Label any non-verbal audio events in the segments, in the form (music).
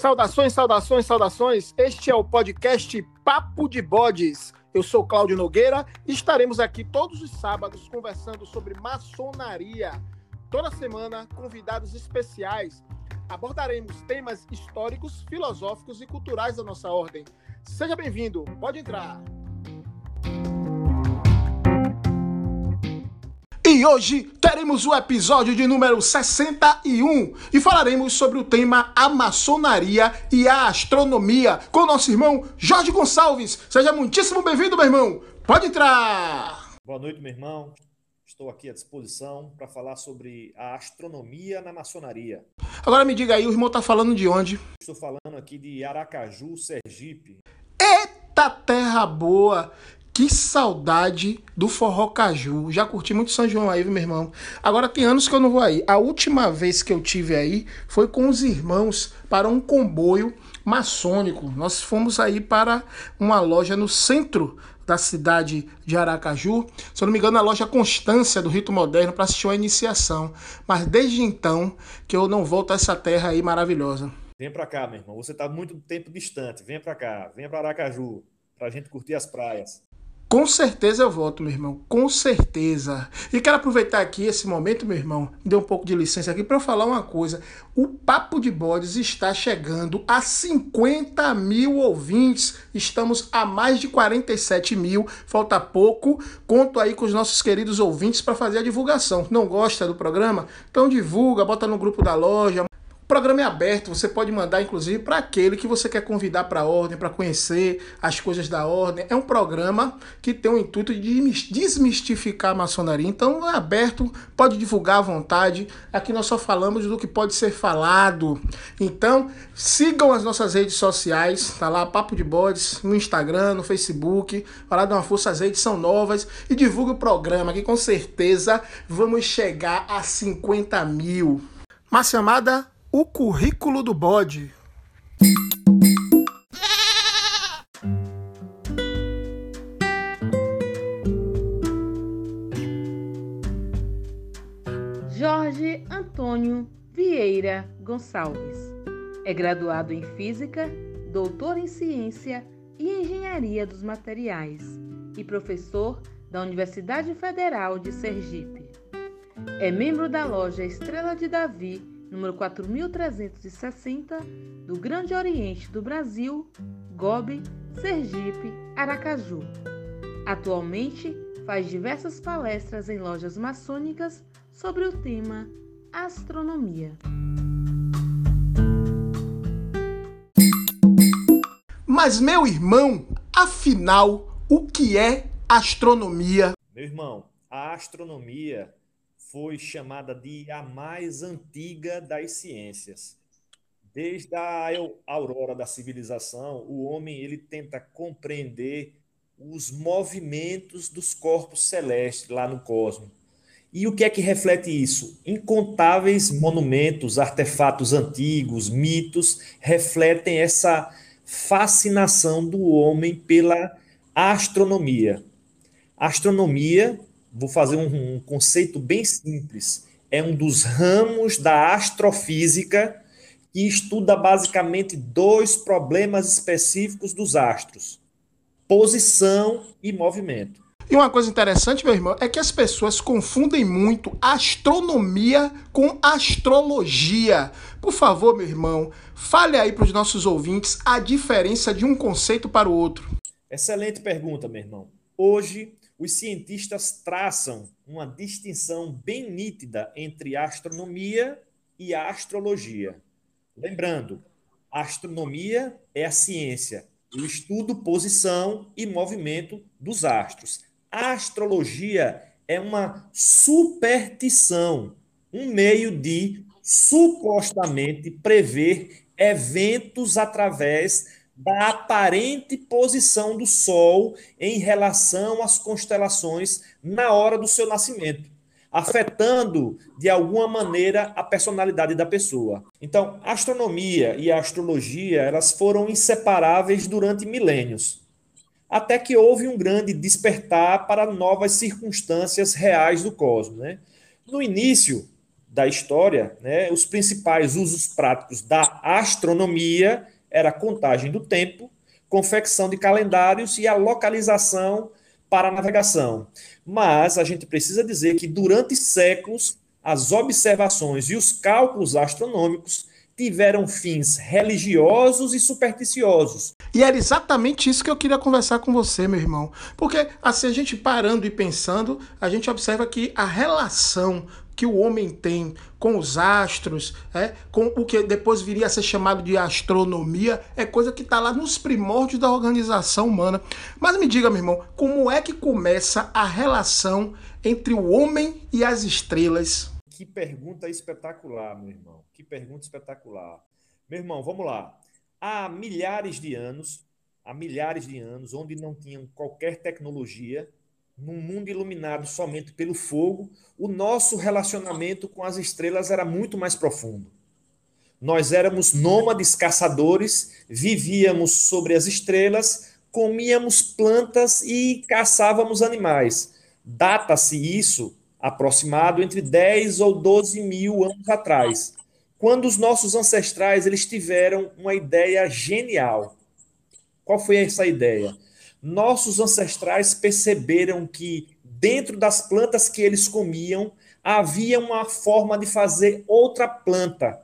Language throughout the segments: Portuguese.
Saudações, saudações, saudações. Este é o podcast Papo de Bodes. Eu sou Cláudio Nogueira e estaremos aqui todos os sábados conversando sobre maçonaria. Toda semana, convidados especiais. Abordaremos temas históricos, filosóficos e culturais da nossa ordem. Seja bem-vindo, pode entrar. E hoje teremos o episódio de número 61 e falaremos sobre o tema a maçonaria e a astronomia com nosso irmão Jorge Gonçalves. Seja muitíssimo bem-vindo, meu irmão. Pode entrar. Boa noite, meu irmão. Estou aqui à disposição para falar sobre a astronomia na maçonaria. Agora me diga aí, o irmão está falando de onde? Estou falando aqui de Aracaju, Sergipe. Eita terra boa! Que saudade do Forró Caju. Já curti muito São João aí, meu irmão. Agora tem anos que eu não vou aí. A última vez que eu tive aí foi com os irmãos para um comboio maçônico. Nós fomos aí para uma loja no centro da cidade de Aracaju, se eu não me engano, a loja Constância do Rito Moderno para assistir a iniciação. Mas desde então que eu não volto a essa terra aí maravilhosa. Vem para cá, meu irmão. Você está muito tempo distante. Vem para cá. Vem para Aracaju para a gente curtir as praias. Com certeza eu volto, meu irmão. Com certeza. E quero aproveitar aqui esse momento, meu irmão, me dê um pouco de licença aqui para eu falar uma coisa. O Papo de Bodes está chegando a 50 mil ouvintes. Estamos a mais de 47 mil. Falta pouco. Conto aí com os nossos queridos ouvintes para fazer a divulgação. Não gosta do programa? Então divulga, bota no grupo da loja programa é aberto, você pode mandar inclusive para aquele que você quer convidar para a ordem, para conhecer as coisas da ordem. É um programa que tem o intuito de desmistificar a maçonaria. Então é aberto, pode divulgar à vontade. Aqui nós só falamos do que pode ser falado. Então sigam as nossas redes sociais, tá lá Papo de Bodes no Instagram, no Facebook. Vai lá dar uma força, as redes são novas e divulgue o programa que com certeza vamos chegar a 50 mil. Márcia Amada, o currículo do bode. Jorge Antônio Vieira Gonçalves. É graduado em Física, doutor em Ciência e Engenharia dos Materiais e professor da Universidade Federal de Sergipe. É membro da loja Estrela de Davi número 4360, do Grande Oriente do Brasil, Gobe, Sergipe, Aracaju. Atualmente faz diversas palestras em lojas maçônicas sobre o tema astronomia. Mas, meu irmão, afinal, o que é astronomia? Meu irmão, a astronomia foi chamada de a mais antiga das ciências. Desde a aurora da civilização, o homem ele tenta compreender os movimentos dos corpos celestes lá no cosmos. E o que é que reflete isso? Incontáveis monumentos, artefatos antigos, mitos refletem essa fascinação do homem pela astronomia. A astronomia vou fazer um, um conceito bem simples. É um dos ramos da astrofísica que estuda basicamente dois problemas específicos dos astros: posição e movimento. E uma coisa interessante, meu irmão, é que as pessoas confundem muito astronomia com astrologia. Por favor, meu irmão, fale aí para os nossos ouvintes a diferença de um conceito para o outro. Excelente pergunta, meu irmão. Hoje, os cientistas traçam uma distinção bem nítida entre astronomia e astrologia. Lembrando, astronomia é a ciência, o estudo, posição e movimento dos astros. A astrologia é uma superstição, um meio de supostamente prever eventos através da aparente posição do Sol em relação às constelações na hora do seu nascimento, afetando de alguma maneira a personalidade da pessoa. Então, a astronomia e a astrologia, elas foram inseparáveis durante milênios, até que houve um grande despertar para novas circunstâncias reais do cosmos, né? No início da história, né, os principais usos práticos da astronomia era a contagem do tempo, confecção de calendários e a localização para a navegação. Mas a gente precisa dizer que durante séculos as observações e os cálculos astronômicos tiveram fins religiosos e supersticiosos. E era exatamente isso que eu queria conversar com você, meu irmão. Porque assim, a gente parando e pensando, a gente observa que a relação que o homem tem com os astros, é, com o que depois viria a ser chamado de astronomia, é coisa que está lá nos primórdios da organização humana. Mas me diga, meu irmão, como é que começa a relação entre o homem e as estrelas? Que pergunta espetacular, meu irmão. Que pergunta espetacular. Meu irmão, vamos lá. Há milhares de anos, há milhares de anos, onde não tinham qualquer tecnologia, num mundo iluminado somente pelo fogo, o nosso relacionamento com as estrelas era muito mais profundo. Nós éramos nômades caçadores, vivíamos sobre as estrelas, comíamos plantas e caçávamos animais. Data-se isso aproximado entre 10 ou 12 mil anos atrás, quando os nossos ancestrais eles tiveram uma ideia genial. Qual foi essa ideia? Nossos ancestrais perceberam que dentro das plantas que eles comiam havia uma forma de fazer outra planta,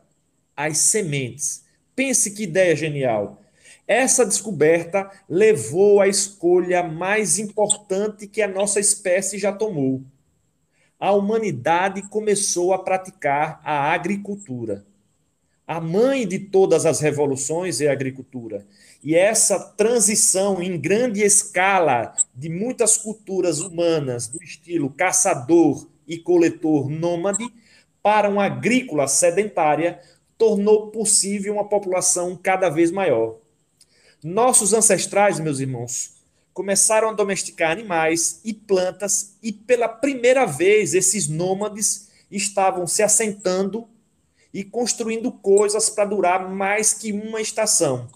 as sementes. Pense que ideia genial. Essa descoberta levou à escolha mais importante que a nossa espécie já tomou. A humanidade começou a praticar a agricultura. A mãe de todas as revoluções é a agricultura. E essa transição em grande escala de muitas culturas humanas, do estilo caçador e coletor nômade, para uma agrícola sedentária, tornou possível uma população cada vez maior. Nossos ancestrais, meus irmãos, começaram a domesticar animais e plantas, e pela primeira vez esses nômades estavam se assentando e construindo coisas para durar mais que uma estação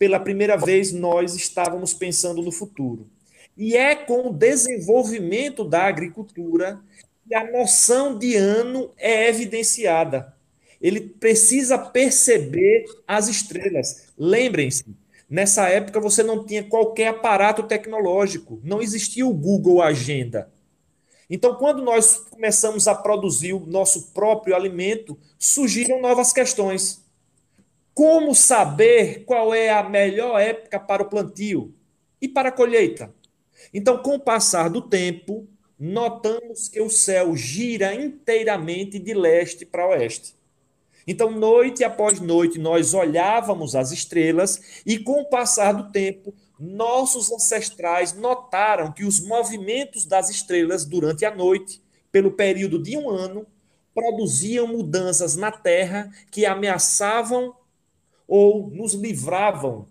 pela primeira vez, nós estávamos pensando no futuro. E é com o desenvolvimento da agricultura que a noção de ano é evidenciada. Ele precisa perceber as estrelas. Lembrem-se, nessa época você não tinha qualquer aparato tecnológico, não existia o Google Agenda. Então, quando nós começamos a produzir o nosso próprio alimento, surgiram novas questões. Como saber qual é a melhor época para o plantio e para a colheita? Então, com o passar do tempo, notamos que o céu gira inteiramente de leste para oeste. Então, noite após noite, nós olhávamos as estrelas e, com o passar do tempo, nossos ancestrais notaram que os movimentos das estrelas durante a noite, pelo período de um ano, produziam mudanças na Terra que ameaçavam ou nos livravam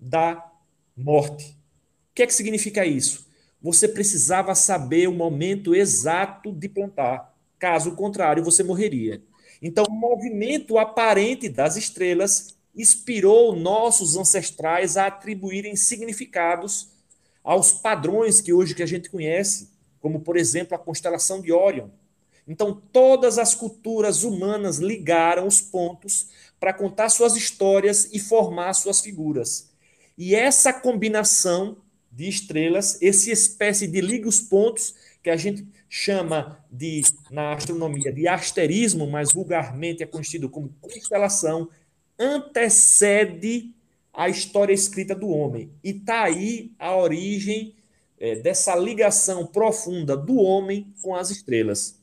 da morte. O que é que significa isso? Você precisava saber o momento exato de plantar. Caso contrário, você morreria. Então, o movimento aparente das estrelas inspirou nossos ancestrais a atribuírem significados aos padrões que hoje que a gente conhece, como por exemplo a constelação de Órion. Então, todas as culturas humanas ligaram os pontos para contar suas histórias e formar suas figuras. E essa combinação de estrelas, esse espécie de liga os pontos que a gente chama de na astronomia de asterismo, mas vulgarmente é conhecido como constelação, antecede a história escrita do homem. E está aí a origem é, dessa ligação profunda do homem com as estrelas.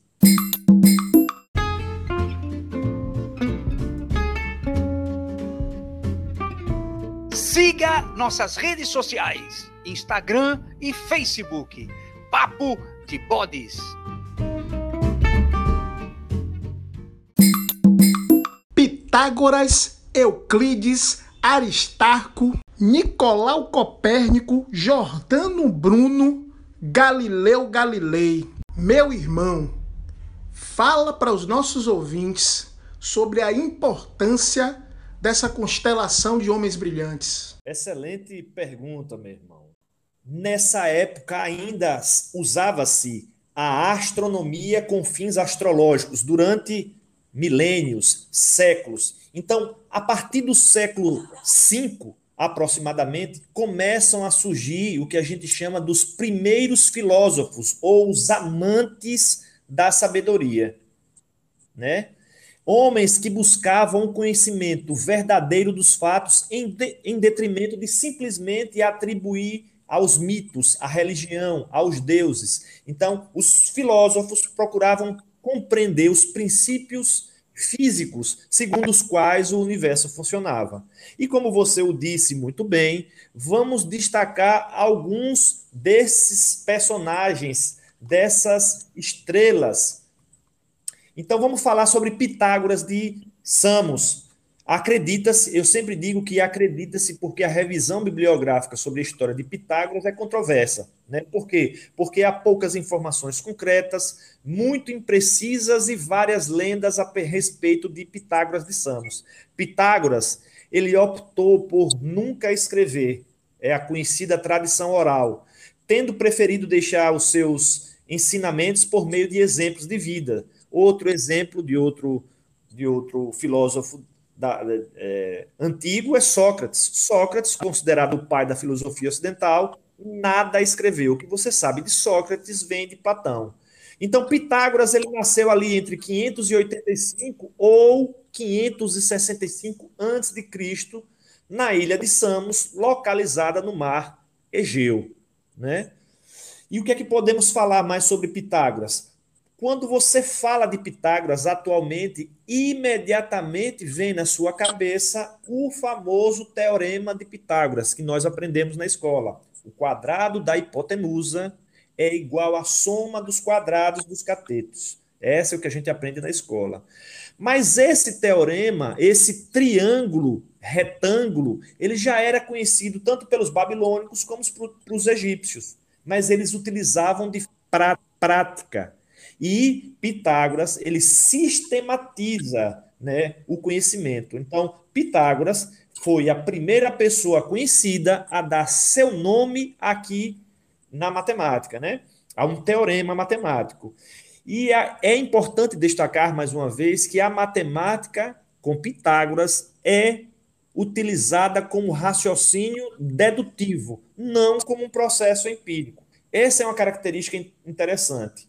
Siga nossas redes sociais: Instagram e Facebook. Papo de Bodes. Pitágoras, Euclides, Aristarco, Nicolau Copérnico, Jordano Bruno, Galileu Galilei. Meu irmão, fala para os nossos ouvintes sobre a importância dessa constelação de homens brilhantes? Excelente pergunta, meu irmão. Nessa época ainda usava-se a astronomia com fins astrológicos durante milênios, séculos. Então, a partir do século V, aproximadamente, começam a surgir o que a gente chama dos primeiros filósofos ou os amantes da sabedoria, né? Homens que buscavam o conhecimento verdadeiro dos fatos em, de, em detrimento de simplesmente atribuir aos mitos, à religião, aos deuses. Então, os filósofos procuravam compreender os princípios físicos segundo os quais o universo funcionava. E como você o disse muito bem, vamos destacar alguns desses personagens, dessas estrelas. Então vamos falar sobre Pitágoras de Samos, Acredita-se, eu sempre digo que acredita-se porque a revisão bibliográfica sobre a história de Pitágoras é controversa. Né? Por quê? Porque há poucas informações concretas, muito imprecisas e várias lendas a respeito de Pitágoras de Samos. Pitágoras, ele optou por nunca escrever, é a conhecida tradição oral, tendo preferido deixar os seus ensinamentos por meio de exemplos de vida. Outro exemplo de outro, de outro filósofo da, é, antigo é Sócrates. Sócrates, considerado o pai da filosofia ocidental, nada escreveu. O que você sabe de Sócrates vem de Platão. Então, Pitágoras ele nasceu ali entre 585 ou 565 a.C., na ilha de Samos, localizada no mar Egeu. Né? E o que é que podemos falar mais sobre Pitágoras? Quando você fala de Pitágoras atualmente, imediatamente vem na sua cabeça o famoso teorema de Pitágoras que nós aprendemos na escola. O quadrado da hipotenusa é igual à soma dos quadrados dos catetos. Essa é o que a gente aprende na escola. Mas esse teorema, esse triângulo retângulo, ele já era conhecido tanto pelos babilônicos como pelos egípcios, mas eles utilizavam de prática e Pitágoras, ele sistematiza né, o conhecimento. Então, Pitágoras foi a primeira pessoa conhecida a dar seu nome aqui na matemática, né? A um teorema matemático. E é importante destacar mais uma vez que a matemática com Pitágoras é utilizada como raciocínio dedutivo, não como um processo empírico. Essa é uma característica interessante.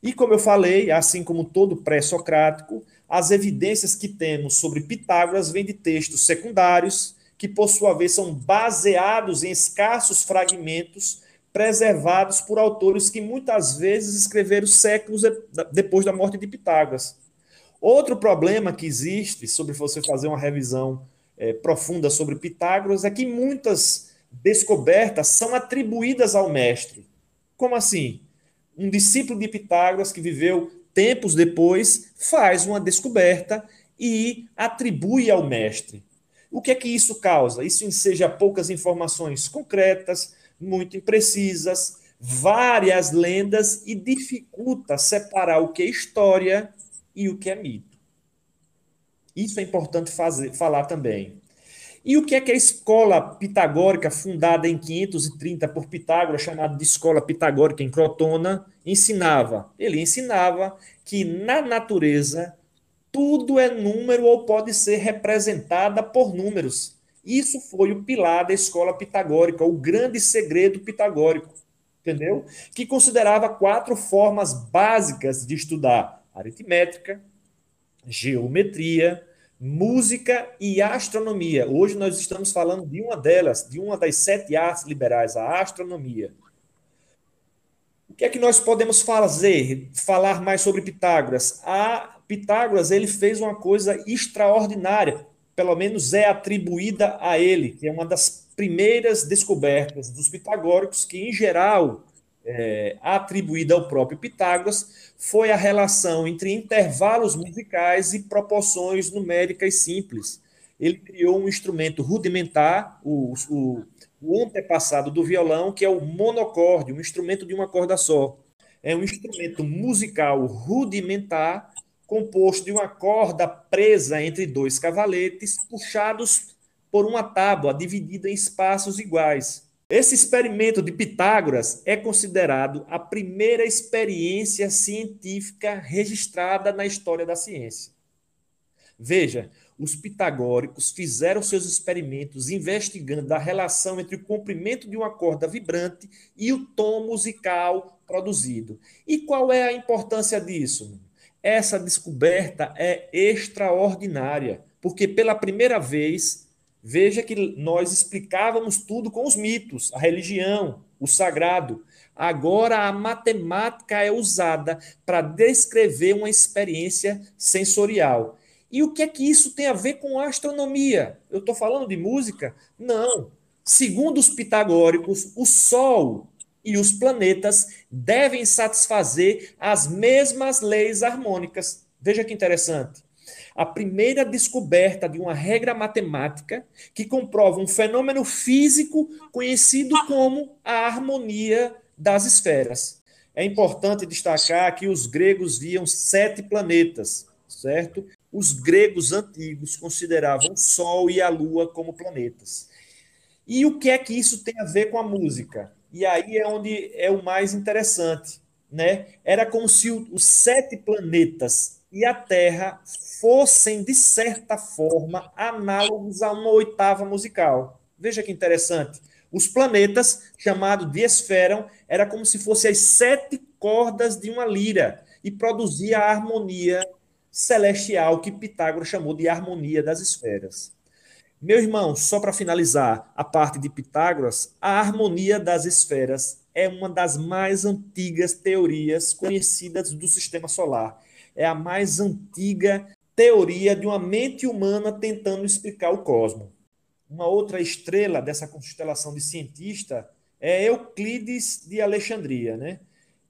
E como eu falei, assim como todo pré-socrático, as evidências que temos sobre Pitágoras vêm de textos secundários, que por sua vez são baseados em escassos fragmentos preservados por autores que muitas vezes escreveram séculos depois da morte de Pitágoras. Outro problema que existe sobre você fazer uma revisão é, profunda sobre Pitágoras é que muitas descobertas são atribuídas ao mestre. Como assim? um discípulo de Pitágoras que viveu tempos depois faz uma descoberta e atribui ao mestre. O que é que isso causa? Isso enseja poucas informações concretas, muito imprecisas, várias lendas e dificulta separar o que é história e o que é mito. Isso é importante fazer, falar também. E o que é que a escola pitagórica, fundada em 530 por Pitágoras, chamada de Escola Pitagórica em Crotona, ensinava? Ele ensinava que na natureza tudo é número ou pode ser representada por números. Isso foi o pilar da escola pitagórica, o grande segredo pitagórico, entendeu? Que considerava quatro formas básicas de estudar: aritmética, geometria, música e astronomia. Hoje nós estamos falando de uma delas, de uma das sete artes liberais, a astronomia. O que é que nós podemos fazer, falar mais sobre Pitágoras? A Pitágoras ele fez uma coisa extraordinária, pelo menos é atribuída a ele, que é uma das primeiras descobertas dos pitagóricos, que em geral é, atribuída ao próprio Pitágoras, foi a relação entre intervalos musicais e proporções numéricas simples. Ele criou um instrumento rudimentar, o, o, o antepassado do violão, que é o monocorde, um instrumento de uma corda só. É um instrumento musical rudimentar, composto de uma corda presa entre dois cavaletes, puxados por uma tábua dividida em espaços iguais. Esse experimento de Pitágoras é considerado a primeira experiência científica registrada na história da ciência. Veja, os pitagóricos fizeram seus experimentos investigando a relação entre o comprimento de uma corda vibrante e o tom musical produzido. E qual é a importância disso? Essa descoberta é extraordinária, porque pela primeira vez, veja que nós explicávamos tudo com os mitos, a religião, o sagrado. Agora a matemática é usada para descrever uma experiência sensorial. E o que é que isso tem a ver com astronomia? Eu estou falando de música? Não. Segundo os pitagóricos, o Sol e os planetas devem satisfazer as mesmas leis harmônicas. Veja que interessante. A primeira descoberta de uma regra matemática que comprova um fenômeno físico conhecido como a harmonia das esferas. É importante destacar que os gregos viam sete planetas, certo? os gregos antigos consideravam o Sol e a Lua como planetas. E o que é que isso tem a ver com a música? E aí é onde é o mais interessante, né? Era como se os sete planetas e a Terra fossem, de certa forma, análogos a uma oitava musical. Veja que interessante. Os planetas, chamados de esferam, era como se fossem as sete cordas de uma lira e produzia a harmonia celestial que Pitágoras chamou de harmonia das esferas. Meu irmão, só para finalizar a parte de Pitágoras, a harmonia das esferas é uma das mais antigas teorias conhecidas do sistema solar. É a mais antiga teoria de uma mente humana tentando explicar o cosmos. Uma outra estrela dessa constelação de cientista é Euclides de Alexandria, né?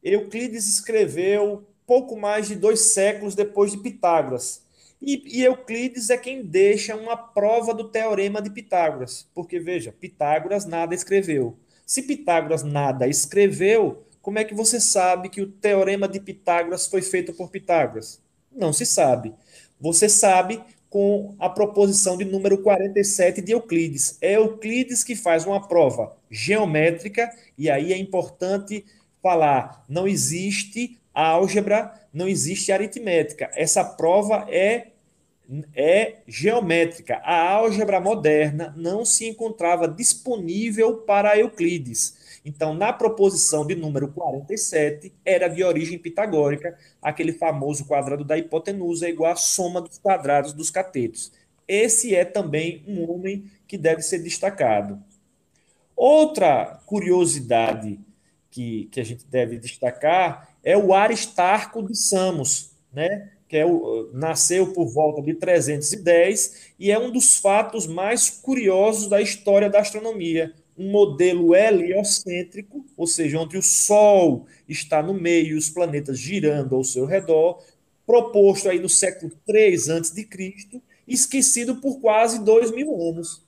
Euclides escreveu pouco mais de dois séculos depois de Pitágoras. E, e, Euclides é quem deixa uma prova do teorema de Pitágoras. Porque, veja, Pitágoras nada escreveu. Se Pitágoras nada escreveu, como é que você sabe que o teorema de Pitágoras foi feito por Pitágoras? Não se sabe. Você sabe com a proposição de número 47 de Euclides. É Euclides que faz uma prova geométrica, e aí é importante falar: não existe álgebra, não existe aritmética. Essa prova é, é geométrica. A álgebra moderna não se encontrava disponível para Euclides. Então, na proposição de número 47, era de origem pitagórica, aquele famoso quadrado da hipotenusa é igual à soma dos quadrados dos catetos. Esse é também um homem que deve ser destacado. Outra curiosidade que, que a gente deve destacar é o Aristarco de Samos, né? que é o, nasceu por volta de 310 e é um dos fatos mais curiosos da história da astronomia. Um modelo heliocêntrico, ou seja, onde o Sol está no meio e os planetas girando ao seu redor, proposto aí no século 3 a.C., esquecido por quase dois mil anos.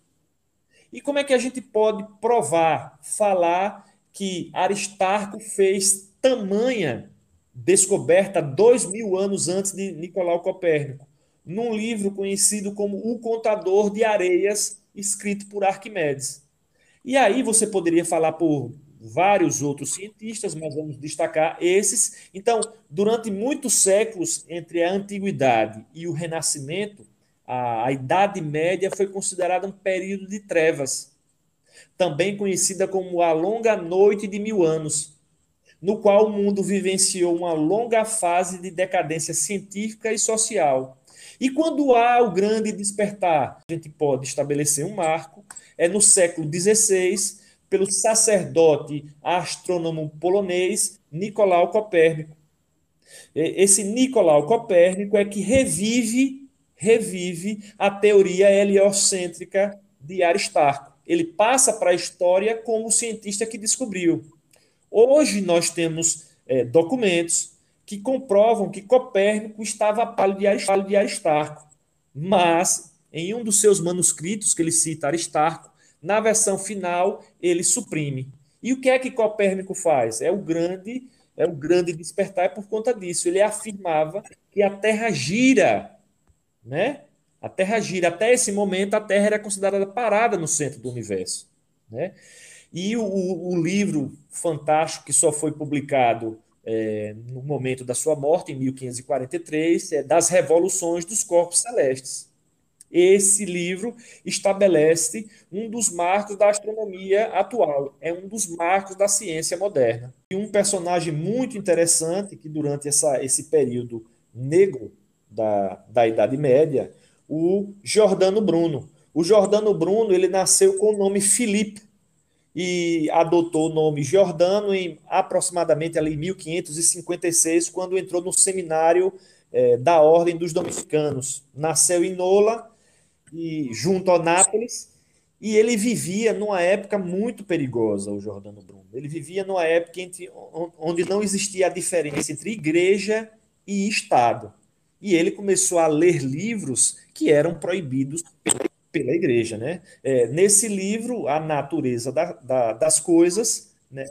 E como é que a gente pode provar, falar que Aristarco fez tamanha descoberta dois mil anos antes de Nicolau Copérnico, num livro conhecido como O Contador de Areias, escrito por Arquimedes. E aí você poderia falar por vários outros cientistas, mas vamos destacar esses. Então, durante muitos séculos, entre a Antiguidade e o Renascimento, a, a Idade Média foi considerada um período de trevas, também conhecida como a Longa Noite de Mil Anos, no qual o mundo vivenciou uma longa fase de decadência científica e social. E quando há o grande despertar, a gente pode estabelecer um marco, é no século XVI, pelo sacerdote astrônomo polonês Nicolau Copérnico. Esse Nicolau Copérnico é que revive, revive a teoria heliocêntrica de Aristarco. Ele passa para a história como o cientista que descobriu. Hoje nós temos é, documentos que comprovam que Copérnico estava a palo de Aristarco, mas em um dos seus manuscritos que ele cita Aristarco, na versão final ele suprime. E o que é que Copérnico faz? É o grande é o grande despertar por conta disso. Ele afirmava que a Terra gira, né? A Terra gira. Até esse momento, a Terra era considerada parada no centro do universo, né? E o, o livro fantástico que só foi publicado é, no momento da sua morte, em 1543, é Das Revoluções dos Corpos Celestes. Esse livro estabelece um dos marcos da astronomia atual, é um dos marcos da ciência moderna. E um personagem muito interessante que, durante essa, esse período negro da, da Idade Média, o Giordano Bruno. O Giordano Bruno ele nasceu com o nome Filipe e adotou o nome Giordano em aproximadamente ali 1556, quando entrou no seminário é, da Ordem dos Dominicanos. Nasceu em Nola, e junto a Nápoles, e ele vivia numa época muito perigosa, o Giordano Bruno. Ele vivia numa época entre, onde não existia a diferença entre igreja e Estado. E ele começou a ler livros que eram proibidos pela igreja. Né? É, nesse livro, A Natureza da, da, das Coisas, né?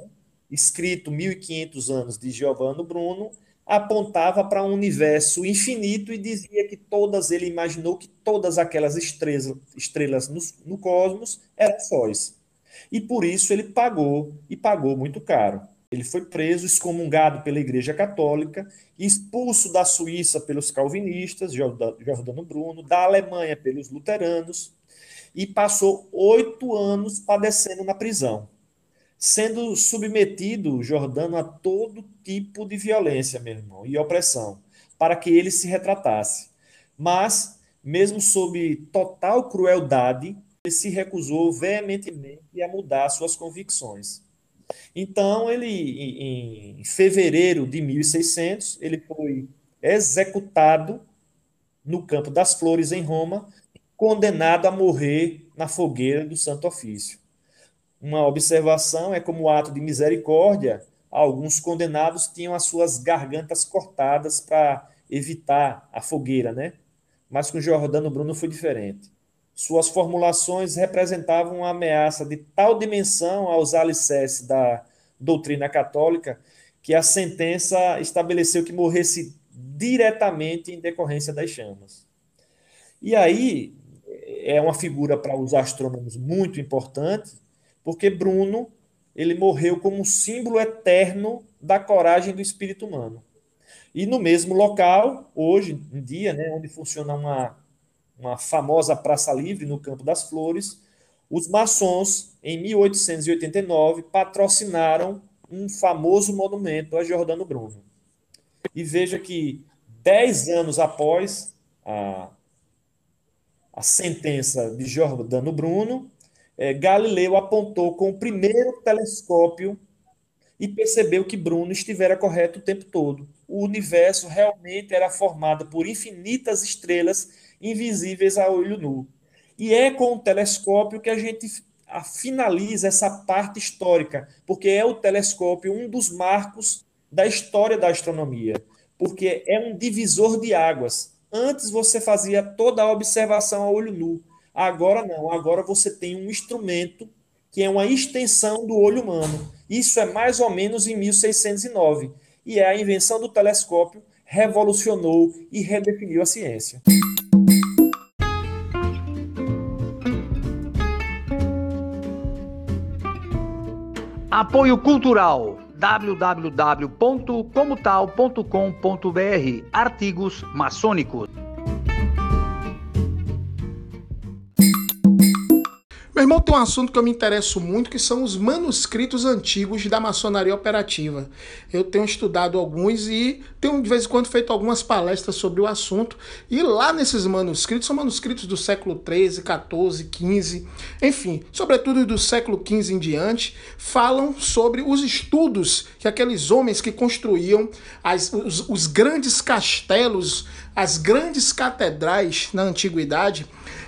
escrito 1500 anos de Giovanni Bruno, apontava para um universo infinito e dizia que todas, ele imaginou que todas aquelas estrelas, estrelas no, no cosmos eram sóis. E por isso ele pagou, e pagou muito caro. Ele foi preso, excomungado pela Igreja Católica, expulso da Suíça pelos calvinistas, Jordano Bruno, da Alemanha pelos luteranos, e passou oito anos padecendo na prisão sendo submetido, Jordano, a todo tipo de violência, meu irmão, e opressão, para que ele se retratasse. Mas, mesmo sob total crueldade, ele se recusou veementemente a mudar suas convicções. Então, ele, em fevereiro de 1600, ele foi executado no Campo das Flores, em Roma, condenado a morrer na fogueira do Santo Ofício. Uma observação é como ato de misericórdia, alguns condenados tinham as suas gargantas cortadas para evitar a fogueira, né? Mas com Jordano Bruno foi diferente. Suas formulações representavam uma ameaça de tal dimensão aos alicerces da doutrina católica que a sentença estabeleceu que morresse diretamente em decorrência das chamas. E aí é uma figura para os astrônomos muito importante, porque Bruno ele morreu como um símbolo eterno da coragem do espírito humano. E no mesmo local, hoje em dia, né, onde funciona uma, uma famosa Praça Livre no Campo das Flores, os maçons, em 1889, patrocinaram um famoso monumento a Jordano Bruno. E veja que, dez anos após a, a sentença de Jordano Bruno, é, Galileu apontou com o primeiro telescópio e percebeu que Bruno estivera correto o tempo todo. O universo realmente era formado por infinitas estrelas invisíveis a olho nu. E é com o telescópio que a gente finaliza essa parte histórica, porque é o telescópio um dos marcos da história da astronomia, porque é um divisor de águas. Antes você fazia toda a observação a olho nu. Agora não, agora você tem um instrumento que é uma extensão do olho humano. Isso é mais ou menos em 1609. E é a invenção do telescópio revolucionou e redefiniu a ciência. Apoio Cultural www.comotal.com.br Artigos maçônicos Meu irmão, tem um assunto que eu me interesso muito, que são os manuscritos antigos da maçonaria operativa. Eu tenho estudado alguns e tenho de vez em quando feito algumas palestras sobre o assunto. E lá nesses manuscritos, são manuscritos do século 13, 14, 15, enfim, sobretudo do século 15 em diante, falam sobre os estudos que aqueles homens que construíam as, os, os grandes castelos, as grandes catedrais na antiguidade,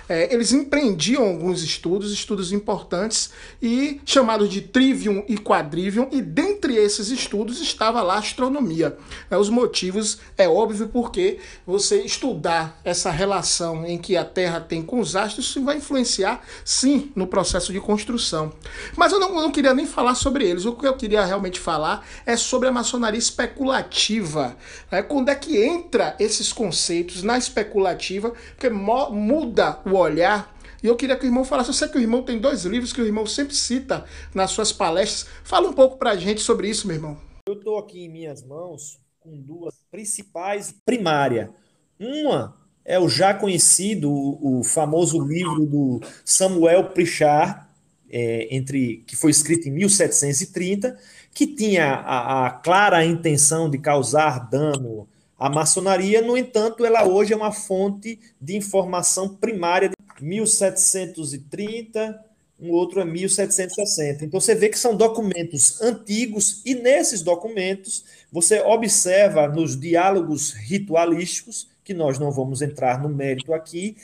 é, eles empreendiam alguns estudos, estudos importantes, e chamados de trivium e quadrivium, e dentre esses estudos estava lá a astronomia. É, os motivos é óbvio porque você estudar essa relação em que a Terra tem com os astros, vai influenciar sim no processo de construção. Mas eu não, eu não queria nem falar sobre eles, o que eu queria realmente falar é sobre a maçonaria especulativa. Né? Quando é que entra esses conceitos na especulativa, porque muda o olhar E eu queria que o irmão falasse. Eu sei que o irmão tem dois livros que o irmão sempre cita nas suas palestras. Fala um pouco para a gente sobre isso, meu irmão. Eu estou aqui em minhas mãos com duas principais primárias. Uma é o já conhecido, o, famoso livro do Samuel Prichard, é, entre, que foi escrito em 1730, que tinha a, a clara intenção de causar dano à maçonaria, no entanto, ela hoje é uma fonte de informação primária de 1730, um outro é 1760. Então você vê que são documentos antigos e nesses documentos você observa nos diálogos ritualísticos que nós não vamos entrar no mérito aqui,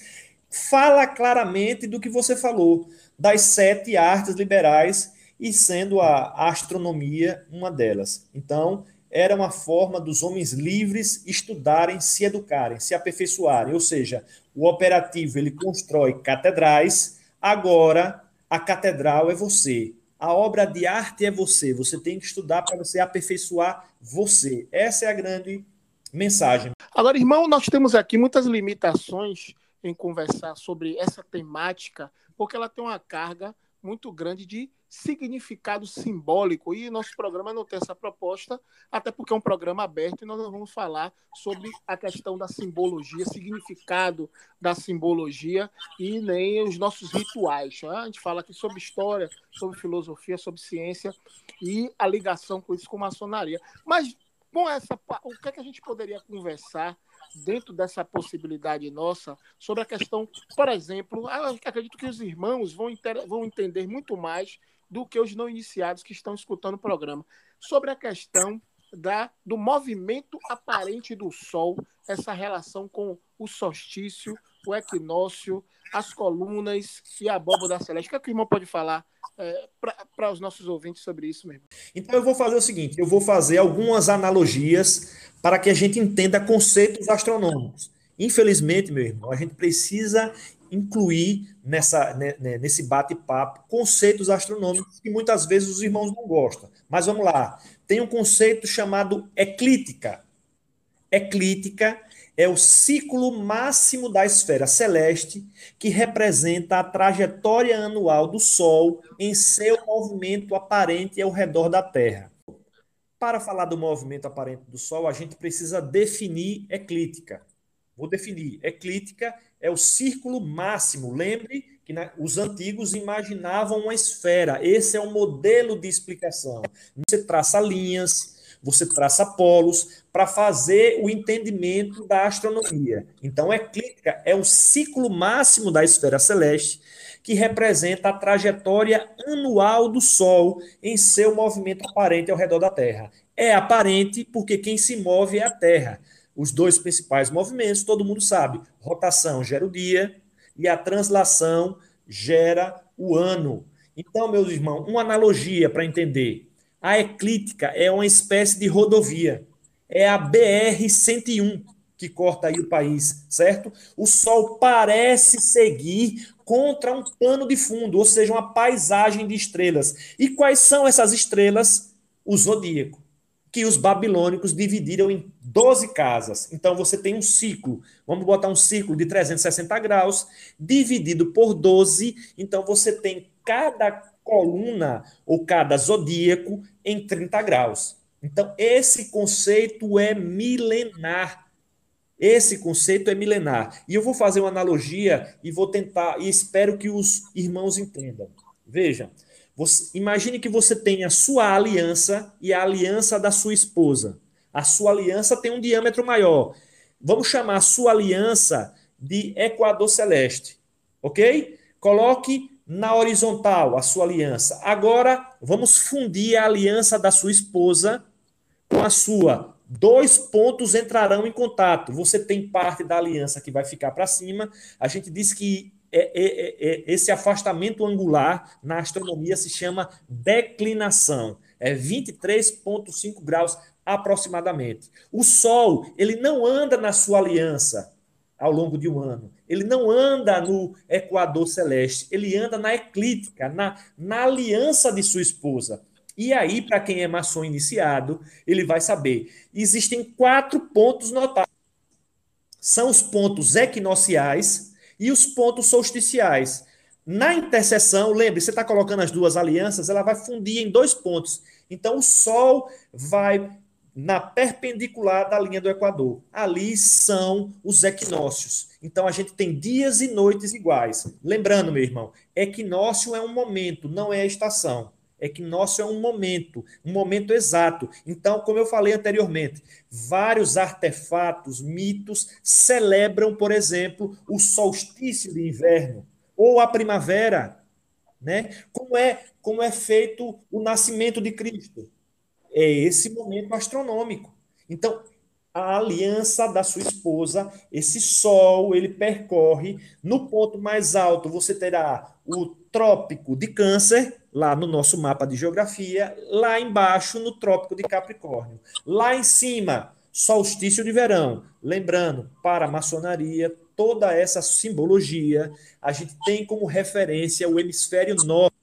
fala claramente do que você falou, das sete artes liberais, e sendo a astronomia uma delas. Então, era uma forma dos homens livres estudarem, se educarem, se aperfeiçoarem. Ou seja, o operativo ele constrói catedrais, agora a catedral é você. A obra de arte é você. Você tem que estudar para você aperfeiçoar você. Essa é a grande mensagem. Agora, irmão, nós temos aqui muitas limitações em conversar sobre essa temática, porque ela tem uma carga muito grande de significado simbólico e nosso programa não tem essa proposta, até porque é um programa aberto e nós vamos falar sobre a questão da simbologia, significado da simbologia e nem os nossos rituais. Né? A gente fala aqui sobre história, sobre filosofia, sobre ciência e a ligação com isso com maçonaria. Mas com essa, o que, é que a gente poderia conversar dentro dessa possibilidade nossa sobre a questão, por exemplo, acredito que os irmãos vão, vão entender muito mais do que os não iniciados que estão escutando o programa, sobre a questão da, do movimento aparente do Sol, essa relação com o solstício, o equinócio, as colunas e a abóbora celeste. O que, é que o irmão pode falar é, para os nossos ouvintes sobre isso mesmo? Então eu vou fazer o seguinte: eu vou fazer algumas analogias para que a gente entenda conceitos astronômicos. Infelizmente, meu irmão, a gente precisa incluir nessa, né, né, nesse bate-papo conceitos astronômicos que muitas vezes os irmãos não gostam. Mas vamos lá. Tem um conceito chamado eclíptica. Eclíptica é o ciclo máximo da esfera celeste que representa a trajetória anual do Sol em seu movimento aparente ao redor da Terra. Para falar do movimento aparente do Sol, a gente precisa definir eclíptica. Vou definir. Eclíptica é o círculo máximo. Lembre que né, os antigos imaginavam uma esfera. Esse é o modelo de explicação. Você traça linhas, você traça polos para fazer o entendimento da astronomia. Então, eclíptica é o ciclo máximo da esfera celeste que representa a trajetória anual do Sol em seu movimento aparente ao redor da Terra. É aparente porque quem se move é a Terra. Os dois principais movimentos, todo mundo sabe: rotação gera o dia e a translação gera o ano. Então, meus irmãos, uma analogia para entender. A eclíptica é uma espécie de rodovia. É a BR-101 que corta aí o país, certo? O Sol parece seguir contra um pano de fundo, ou seja, uma paisagem de estrelas. E quais são essas estrelas? O zodíaco, que os babilônicos dividiram em 12 casas. Então você tem um ciclo, vamos botar um ciclo de 360 graus, dividido por 12. Então você tem cada coluna ou cada zodíaco em 30 graus. Então esse conceito é milenar. Esse conceito é milenar. E eu vou fazer uma analogia e vou tentar, e espero que os irmãos entendam. Veja, você, imagine que você tem a sua aliança e a aliança da sua esposa. A sua aliança tem um diâmetro maior. Vamos chamar a sua aliança de Equador Celeste, ok? Coloque na horizontal a sua aliança. Agora, vamos fundir a aliança da sua esposa com a sua. Dois pontos entrarão em contato. Você tem parte da aliança que vai ficar para cima. A gente diz que é, é, é, é esse afastamento angular na astronomia se chama declinação. É 23,5 graus aproximadamente. O Sol, ele não anda na sua aliança ao longo de um ano. Ele não anda no Equador Celeste, ele anda na eclíptica, na, na aliança de sua esposa. E aí, para quem é maçom iniciado, ele vai saber. Existem quatro pontos notáveis. São os pontos equinociais, e os pontos solsticiais. Na interseção, lembre, você está colocando as duas alianças, ela vai fundir em dois pontos. Então, o Sol vai na perpendicular da linha do Equador. Ali são os equinócios. Então, a gente tem dias e noites iguais. Lembrando, meu irmão, equinócio é um momento, não é a estação. Equinócio é um momento, um momento exato. Então, como eu falei anteriormente, vários artefatos, mitos celebram, por exemplo, o solstício de inverno ou a primavera, né? Como é como é feito o nascimento de Cristo? É esse momento astronômico. Então, a aliança da sua esposa, esse sol, ele percorre no ponto mais alto, você terá o trópico de Câncer, lá no nosso mapa de geografia, lá embaixo no trópico de Capricórnio. Lá em cima, solstício de verão. Lembrando, para a maçonaria, toda essa simbologia, a gente tem como referência o hemisfério norte.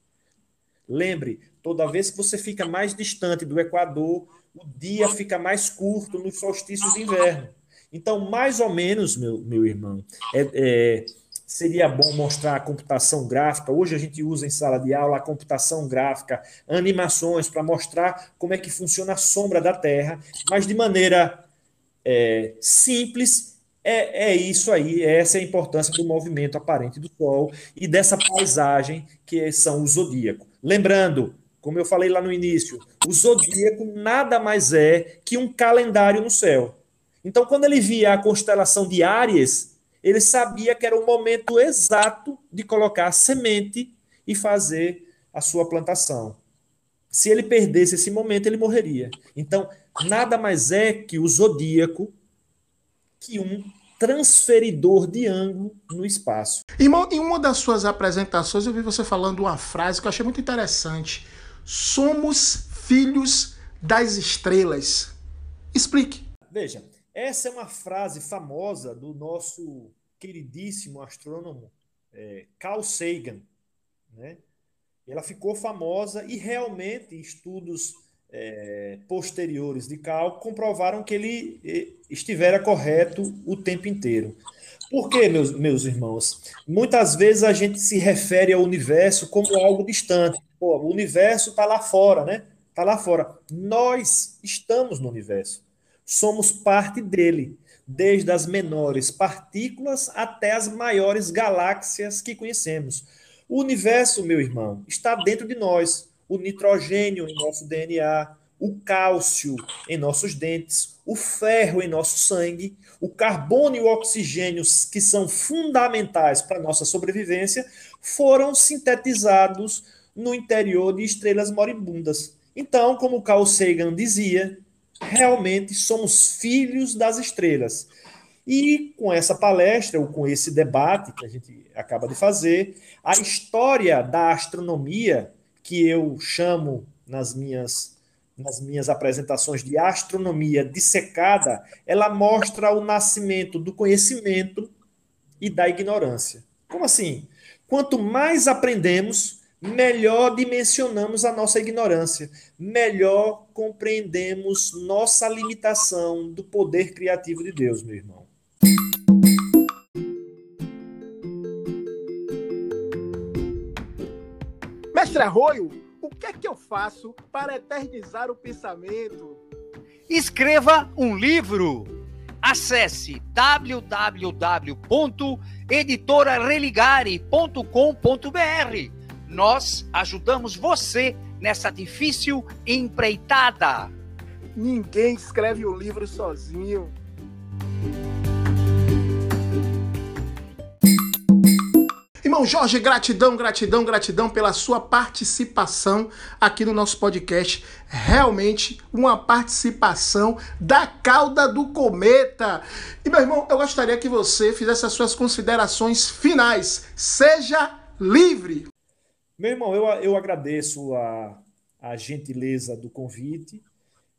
Lembre, toda vez que você fica mais distante do Equador, o dia fica mais curto nos solstícios de inverno. Então, mais ou menos, meu, meu irmão, é, é, seria bom mostrar a computação gráfica. Hoje a gente usa em sala de aula a computação gráfica, animações para mostrar como é que funciona a sombra da Terra, mas de maneira é, simples. É, é isso aí, essa é a importância do movimento aparente do Sol e dessa paisagem que são o zodíaco. Lembrando, como eu falei lá no início, o zodíaco nada mais é que um calendário no céu. Então, quando ele via a constelação de Áries, ele sabia que era o momento exato de colocar a semente e fazer a sua plantação. Se ele perdesse esse momento, ele morreria. Então, nada mais é que o zodíaco que um transferidor de ângulo no espaço. Em uma das suas apresentações, eu vi você falando uma frase que eu achei muito interessante Somos filhos das estrelas. Explique. Veja, essa é uma frase famosa do nosso queridíssimo astrônomo é, Carl Sagan. Né? Ela ficou famosa e realmente estudos é, posteriores de Carl comprovaram que ele é, estivera correto o tempo inteiro. Por quê, meus, meus irmãos? Muitas vezes a gente se refere ao universo como algo distante. Pô, o universo está lá fora, né? Está lá fora. Nós estamos no universo. Somos parte dele, desde as menores partículas até as maiores galáxias que conhecemos. O universo, meu irmão, está dentro de nós. O nitrogênio em nosso DNA, o cálcio em nossos dentes, o ferro em nosso sangue, o carbono e o oxigênio, que são fundamentais para a nossa sobrevivência, foram sintetizados no interior de estrelas moribundas. Então, como Carl Sagan dizia, realmente somos filhos das estrelas. E com essa palestra, ou com esse debate que a gente acaba de fazer, a história da astronomia, que eu chamo nas minhas, nas minhas apresentações de astronomia dissecada, ela mostra o nascimento do conhecimento e da ignorância. Como assim? Quanto mais aprendemos, melhor dimensionamos a nossa ignorância, melhor compreendemos nossa limitação do poder criativo de Deus, meu irmão. Mestre Arroio, que é que eu faço para eternizar o pensamento? Escreva um livro. Acesse www.editorareligare.com.br nós ajudamos você nessa difícil empreitada. Ninguém escreve um livro sozinho. Irmão Jorge, gratidão, gratidão, gratidão pela sua participação aqui no nosso podcast. Realmente uma participação da cauda do cometa. E meu irmão, eu gostaria que você fizesse as suas considerações finais. Seja livre. Meu irmão, eu, eu agradeço a, a gentileza do convite.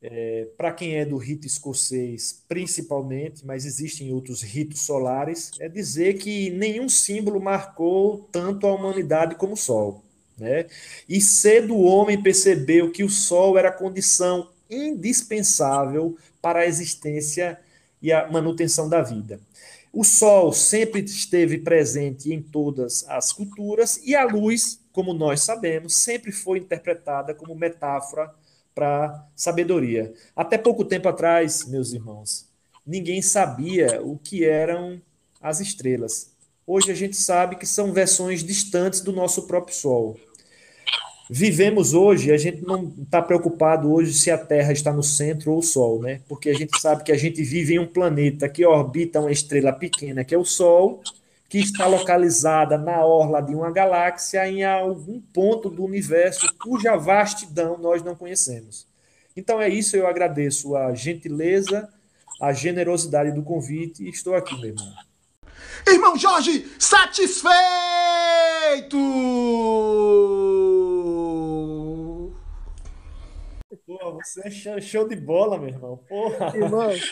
É, Para quem é do rito escocês, principalmente, mas existem outros ritos solares, é dizer que nenhum símbolo marcou tanto a humanidade como o Sol. Né? E cedo o homem percebeu que o Sol era a condição indispensável para a existência e a manutenção da vida. O sol sempre esteve presente em todas as culturas e a luz, como nós sabemos, sempre foi interpretada como metáfora para sabedoria. Até pouco tempo atrás, meus irmãos, ninguém sabia o que eram as estrelas. Hoje a gente sabe que são versões distantes do nosso próprio Sol. Vivemos hoje, a gente não está preocupado hoje se a Terra está no centro ou o Sol, né? Porque a gente sabe que a gente vive em um planeta que orbita uma estrela pequena, que é o Sol, que está localizada na orla de uma galáxia em algum ponto do universo cuja vastidão nós não conhecemos. Então é isso, eu agradeço a gentileza, a generosidade do convite e estou aqui, meu irmão. Irmão Jorge, satisfeito! Pô, você é show de bola, meu irmão. Porra. Irmão. (laughs)